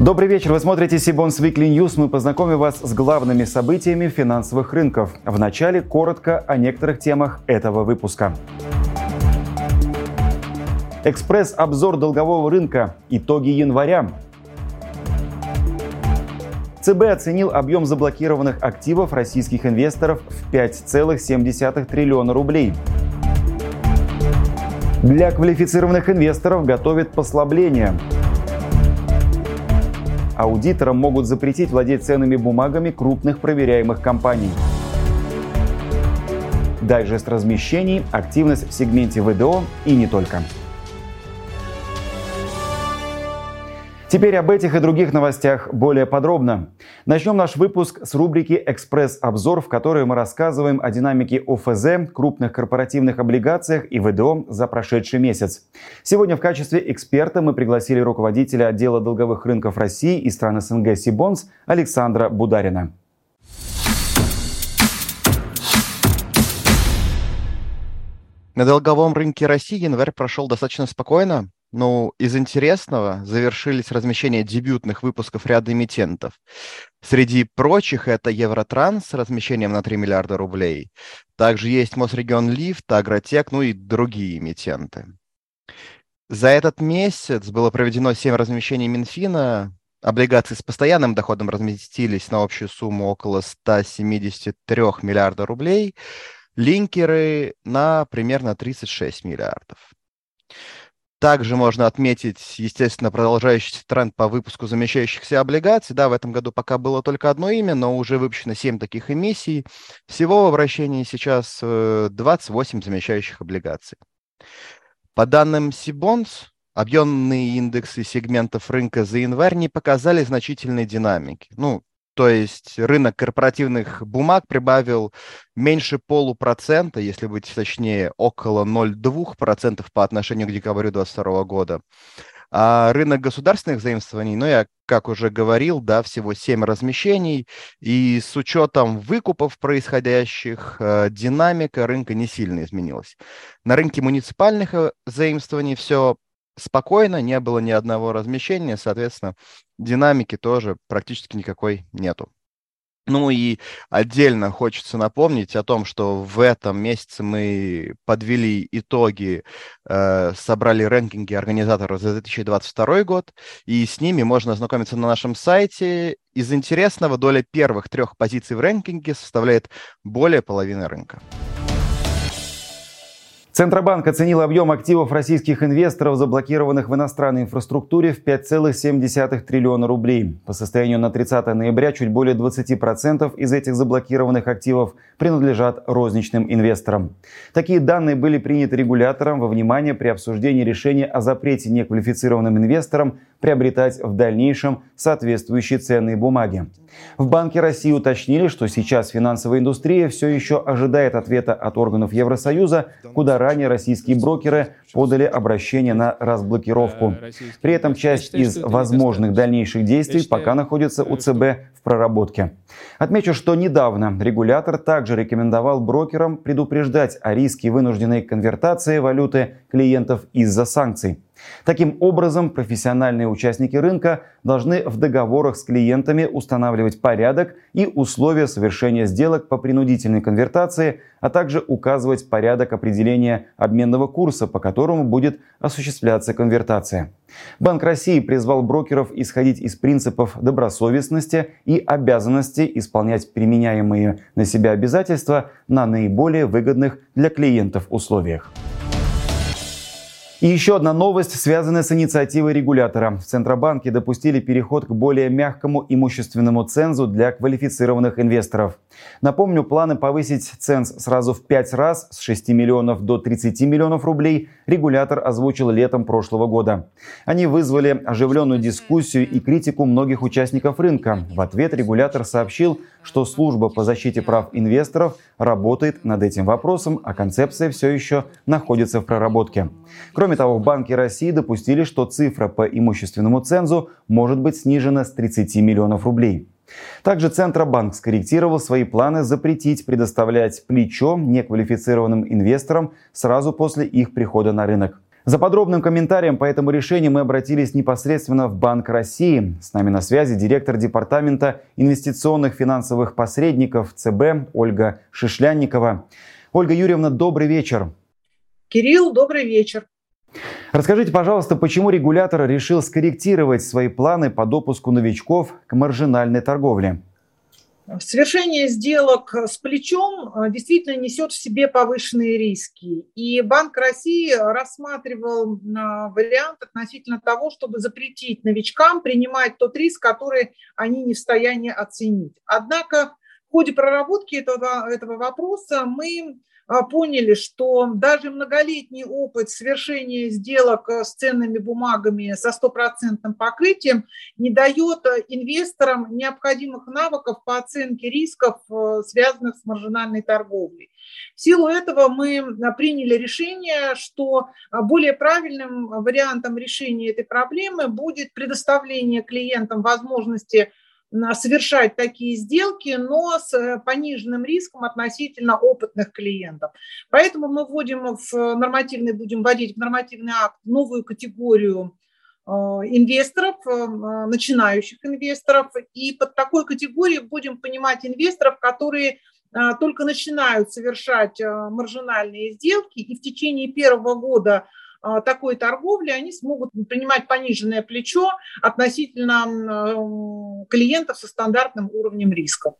Добрый вечер. Вы смотрите Сибонс Weekly News. Мы познакомим вас с главными событиями финансовых рынков. Вначале коротко о некоторых темах этого выпуска. Экспресс-обзор долгового рынка. Итоги января. ЦБ оценил объем заблокированных активов российских инвесторов в 5,7 триллиона рублей. Для квалифицированных инвесторов готовят послабление – аудиторам могут запретить владеть ценными бумагами крупных проверяемых компаний. Дайджест размещений, активность в сегменте ВДО и не только. Теперь об этих и других новостях более подробно. Начнем наш выпуск с рубрики «Экспресс-обзор», в которой мы рассказываем о динамике ОФЗ, крупных корпоративных облигациях и ВДО за прошедший месяц. Сегодня в качестве эксперта мы пригласили руководителя отдела долговых рынков России и стран СНГ Сибонс Александра Бударина. На долговом рынке России январь прошел достаточно спокойно. Ну, из интересного завершились размещения дебютных выпусков ряда эмитентов. Среди прочих это Евротранс с размещением на 3 миллиарда рублей. Также есть Мосрегион Лифт, Агротек, ну и другие эмитенты. За этот месяц было проведено 7 размещений Минфина. Облигации с постоянным доходом разместились на общую сумму около 173 миллиарда рублей. Линкеры на примерно 36 миллиардов. Также можно отметить, естественно, продолжающийся тренд по выпуску замещающихся облигаций. Да, в этом году пока было только одно имя, но уже выпущено 7 таких эмиссий. Всего в обращении сейчас 28 э, замещающих облигаций. По данным Сибонс, объемные индексы сегментов рынка за январь не показали значительной динамики. Ну, то есть рынок корпоративных бумаг прибавил меньше полупроцента, если быть точнее, около 0,2% по отношению к декабрю 2022 года. А рынок государственных заимствований, ну, я, как уже говорил, да, всего 7 размещений, и с учетом выкупов происходящих, э, динамика рынка не сильно изменилась. На рынке муниципальных э, заимствований все спокойно, не было ни одного размещения, соответственно, динамики тоже практически никакой нету. Ну и отдельно хочется напомнить о том, что в этом месяце мы подвели итоги, э, собрали рэнкинги организаторов за 2022 год, и с ними можно ознакомиться на нашем сайте. Из интересного доля первых трех позиций в рэнкинге составляет более половины рынка. Центробанк оценил объем активов российских инвесторов, заблокированных в иностранной инфраструктуре, в 5,7 триллиона рублей. По состоянию на 30 ноября чуть более 20% из этих заблокированных активов принадлежат розничным инвесторам. Такие данные были приняты регулятором во внимание при обсуждении решения о запрете неквалифицированным инвесторам приобретать в дальнейшем соответствующие ценные бумаги. В Банке России уточнили, что сейчас финансовая индустрия все еще ожидает ответа от органов Евросоюза, куда ранее российские брокеры подали обращение на разблокировку. При этом часть из возможных дальнейших действий пока находится у ЦБ в проработке. Отмечу, что недавно регулятор также рекомендовал брокерам предупреждать о риске вынужденной конвертации валюты клиентов из-за санкций. Таким образом, профессиональные участники рынка должны в договорах с клиентами устанавливать порядок и условия совершения сделок по принудительной конвертации, а также указывать порядок определения обменного курса, по которому будет осуществляться конвертация. Банк России призвал брокеров исходить из принципов добросовестности и обязанности исполнять применяемые на себя обязательства на наиболее выгодных для клиентов условиях. И еще одна новость, связанная с инициативой регулятора. В Центробанке допустили переход к более мягкому имущественному цензу для квалифицированных инвесторов. Напомню, планы повысить ценз сразу в 5 раз с 6 миллионов до 30 миллионов рублей регулятор озвучил летом прошлого года. Они вызвали оживленную дискуссию и критику многих участников рынка. В ответ регулятор сообщил, что служба по защите прав инвесторов работает над этим вопросом, а концепция все еще находится в проработке. Кроме того, в Банке России допустили, что цифра по имущественному цензу может быть снижена с 30 миллионов рублей. Также Центробанк скорректировал свои планы запретить предоставлять плечо неквалифицированным инвесторам сразу после их прихода на рынок. За подробным комментарием по этому решению мы обратились непосредственно в Банк России. С нами на связи директор Департамента инвестиционных финансовых посредников ЦБ Ольга Шишлянникова. Ольга Юрьевна, добрый вечер. Кирилл, добрый вечер. Расскажите, пожалуйста, почему регулятор решил скорректировать свои планы по допуску новичков к маржинальной торговле? Совершение сделок с плечом э, действительно несет в себе повышенные риски. И Банк России рассматривал э, вариант относительно того, чтобы запретить новичкам принимать тот риск, который они не в состоянии оценить. Однако в ходе проработки этого, этого вопроса мы поняли, что даже многолетний опыт совершения сделок э, с ценными бумагами со стопроцентным покрытием не дает э, инвесторам необходимых навыков по оценке рисков, э, связанных с маржинальной торговлей. В силу этого мы приняли решение, что более правильным вариантом решения этой проблемы будет предоставление клиентам возможности совершать такие сделки, но с э, пониженным риском относительно опытных клиентов. Поэтому мы вводим в нормативный, будем вводить в нормативный акт новую категорию э, инвесторов, э, начинающих инвесторов. И под такой категорией будем понимать инвесторов, которые только начинают совершать маржинальные сделки и в течение первого года такой торговли, они смогут принимать пониженное плечо относительно клиентов со стандартным уровнем риска.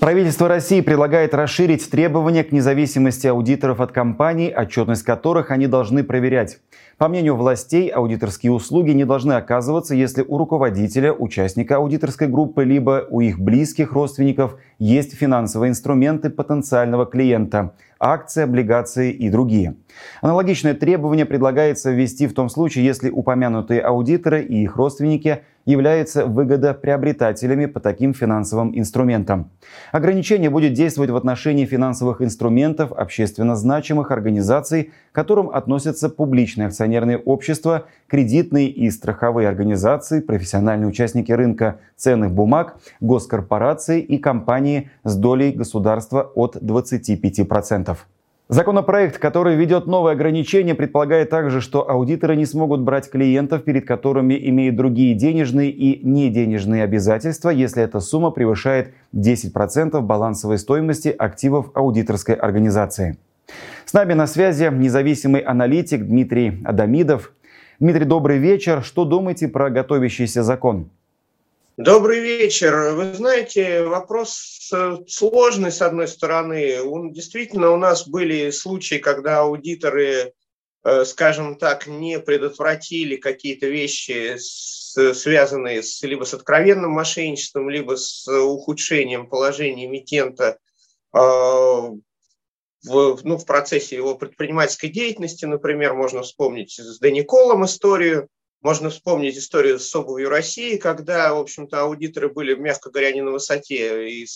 Правительство России предлагает расширить требования к независимости аудиторов от компаний, отчетность которых они должны проверять. По мнению властей, аудиторские услуги не должны оказываться, если у руководителя, участника аудиторской группы, либо у их близких родственников есть финансовые инструменты потенциального клиента – акции, облигации и другие. Аналогичное требование предлагается ввести в том случае, если упомянутые аудиторы и их родственники являются выгодоприобретателями по таким финансовым инструментам. Ограничение будет действовать в отношении финансовых инструментов общественно значимых организаций, к которым относятся публичные акционерные общества, кредитные и страховые организации, профессиональные участники рынка ценных бумаг, госкорпорации и компании с долей государства от 25%. Законопроект, который ведет новые ограничения, предполагает также, что аудиторы не смогут брать клиентов, перед которыми имеют другие денежные и неденежные обязательства, если эта сумма превышает 10% балансовой стоимости активов аудиторской организации. С нами на связи независимый аналитик Дмитрий Адамидов. Дмитрий, добрый вечер. Что думаете про готовящийся закон? Добрый вечер. Вы знаете, вопрос э, сложный, с одной стороны. Он, действительно, у нас были случаи, когда аудиторы, э, скажем так, не предотвратили какие-то вещи, связанные с, либо с откровенным мошенничеством, либо с ухудшением положения эмитента э, в, ну, в процессе его предпринимательской деятельности. Например, можно вспомнить с Дениколом историю, можно вспомнить историю с обувью России, когда, в общем-то, аудиторы были, мягко говоря, не на высоте, и,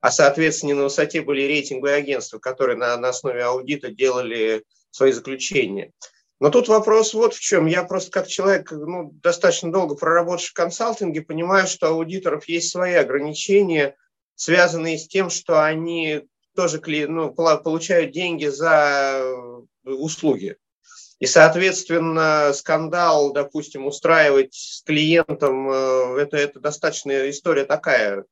а, соответственно, не на высоте были рейтинговые агентства, которые на, на основе аудита делали свои заключения. Но тут вопрос вот в чем. Я просто как человек, ну, достаточно долго проработавший в консалтинге, понимаю, что аудиторов есть свои ограничения, связанные с тем, что они тоже ну, получают деньги за услуги. И, соответственно, скандал, допустим, устраивать с клиентом, э, это, это достаточно история такая.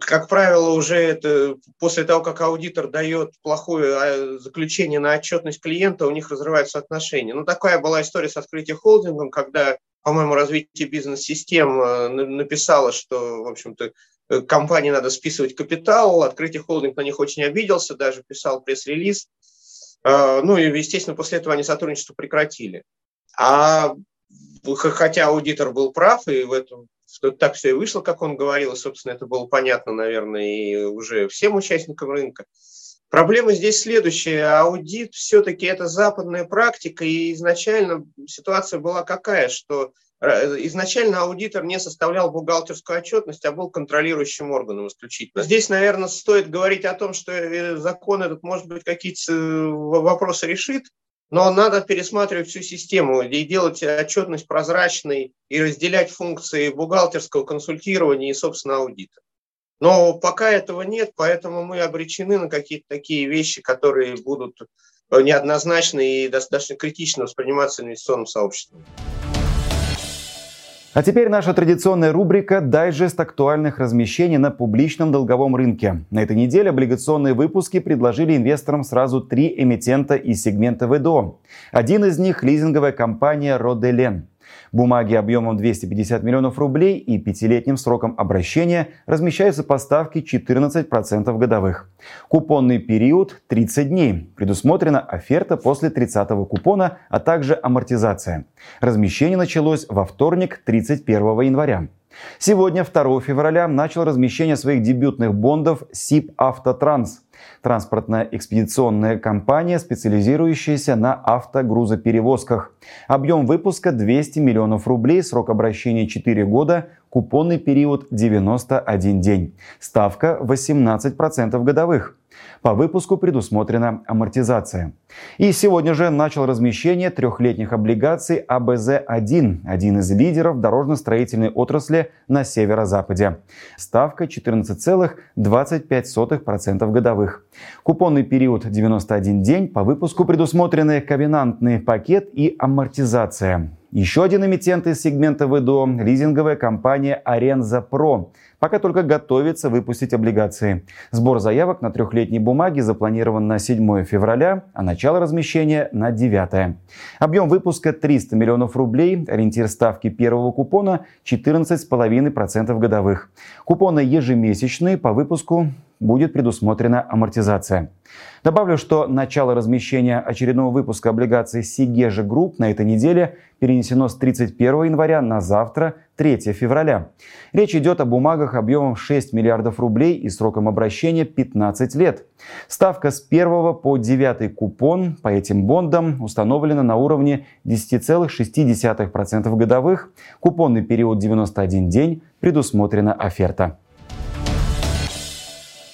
Как правило, уже это после того, как аудитор дает плохое а, заключение на отчетность клиента, у них разрываются отношения. Ну, такая была история с открытием холдингом, когда, по-моему, развитие бизнес-систем э, написало, что, в общем-то, э, компании надо списывать капитал, открытие холдинг на них очень обиделся, даже писал пресс-релиз, ну и, естественно, после этого они сотрудничество прекратили. А хотя аудитор был прав, и в этом что так все и вышло, как он говорил, и, собственно, это было понятно, наверное, и уже всем участникам рынка. Проблема здесь следующая. Аудит все-таки это западная практика, и изначально ситуация была какая, что Э, изначально аудитор не составлял бухгалтерскую отчетность, а был контролирующим органом исключительно. Здесь, наверное, стоит говорить о том, что э, закон этот, может быть, какие-то э, вопросы решит, но надо пересматривать всю систему и делать отчетность прозрачной и разделять функции бухгалтерского консультирования и, собственно, аудита. Но пока этого нет, поэтому мы обречены на какие-то такие вещи, которые будут неоднозначно и достаточно критично восприниматься инвестиционным сообществом. А теперь наша традиционная рубрика «Дайджест актуальных размещений на публичном долговом рынке». На этой неделе облигационные выпуски предложили инвесторам сразу три эмитента из сегмента ВДО. Один из них – лизинговая компания «Роделен». Бумаги объемом 250 миллионов рублей и пятилетним сроком обращения размещаются по ставке 14% годовых. Купонный период 30 дней. Предусмотрена оферта после 30-го купона, а также амортизация. Размещение началось во вторник, 31 января. Сегодня, 2 февраля, начал размещение своих дебютных бондов СИП «Автотранс». Транспортная экспедиционная компания, специализирующаяся на автогрузоперевозках. Объем выпуска 200 миллионов рублей, срок обращения 4 года, купонный период 91 день. Ставка 18% годовых. По выпуску предусмотрена амортизация. И сегодня же начал размещение трехлетних облигаций АБЗ-1, один из лидеров дорожно-строительной отрасли на северо-западе. Ставка 14,25% годовых. Купонный период 91 день, по выпуску предусмотрены ковенантный пакет и амортизация. Еще один эмитент из сегмента ВДО – лизинговая компания Аренза Про пока только готовится выпустить облигации. Сбор заявок на трехлетние бумаги запланирован на 7 февраля, а начало размещения на 9. Объем выпуска 300 миллионов рублей, ориентир ставки первого купона 14,5% годовых. Купоны ежемесячные, по выпуску будет предусмотрена амортизация. Добавлю, что начало размещения очередного выпуска облигаций Segezha Group на этой неделе перенесено с 31 января на завтра, 3 февраля. Речь идет о бумагах объемом 6 миллиардов рублей и сроком обращения 15 лет. Ставка с 1 по 9 купон по этим бондам установлена на уровне 10,6% годовых. Купонный период 91 день предусмотрена оферта.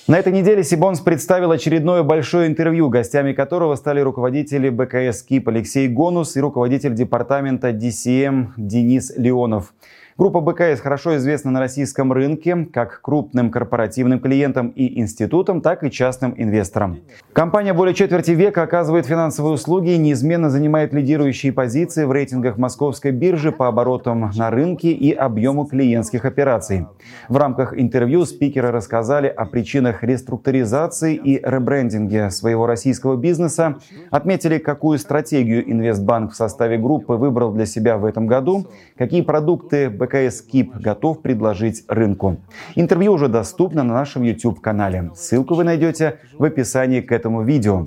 На этой неделе Сибонс представил очередное большое интервью, гостями которого стали руководители БКС КИП Алексей Гонус и руководитель департамента DCM Денис Леонов. Группа БКС хорошо известна на российском рынке как крупным корпоративным клиентам и институтам, так и частным инвесторам. Компания более четверти века оказывает финансовые услуги и неизменно занимает лидирующие позиции в рейтингах московской биржи по оборотам на рынке и объему клиентских операций. В рамках интервью спикеры рассказали о причинах реструктуризации и ребрендинге своего российского бизнеса, отметили, какую стратегию Инвестбанк в составе группы выбрал для себя в этом году, какие продукты БКС БКС КИП готов предложить рынку. Интервью уже доступно на нашем YouTube-канале. Ссылку вы найдете в описании к этому видео.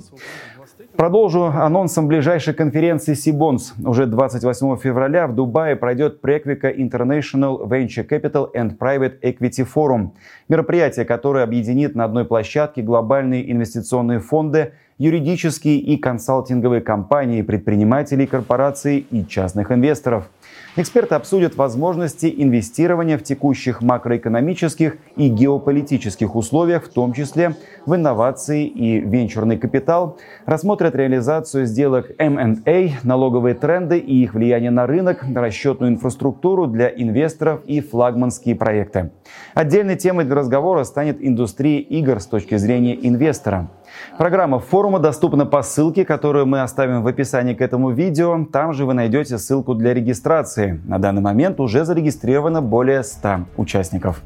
Продолжу анонсом ближайшей конференции Сибонс. Уже 28 февраля в Дубае пройдет Prequica International Venture Capital and Private Equity Forum. Мероприятие, которое объединит на одной площадке глобальные инвестиционные фонды, юридические и консалтинговые компании, предпринимателей, корпораций и частных инвесторов – Эксперты обсудят возможности инвестирования в текущих макроэкономических и геополитических условиях, в том числе в инновации и венчурный капитал, рассмотрят реализацию сделок M&A, налоговые тренды и их влияние на рынок, расчетную инфраструктуру для инвесторов и флагманские проекты. Отдельной темой для разговора станет индустрия игр с точки зрения инвестора. Программа форума доступна по ссылке, которую мы оставим в описании к этому видео. Там же вы найдете ссылку для регистрации. На данный момент уже зарегистрировано более 100 участников.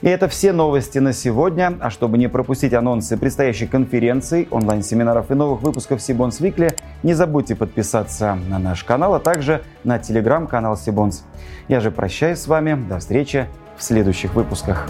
И это все новости на сегодня. А чтобы не пропустить анонсы предстоящих конференций, онлайн-семинаров и новых выпусков Сибонс Викли, не забудьте подписаться на наш канал, а также на телеграм-канал Сибонс. Я же прощаюсь с вами. До встречи в следующих выпусках.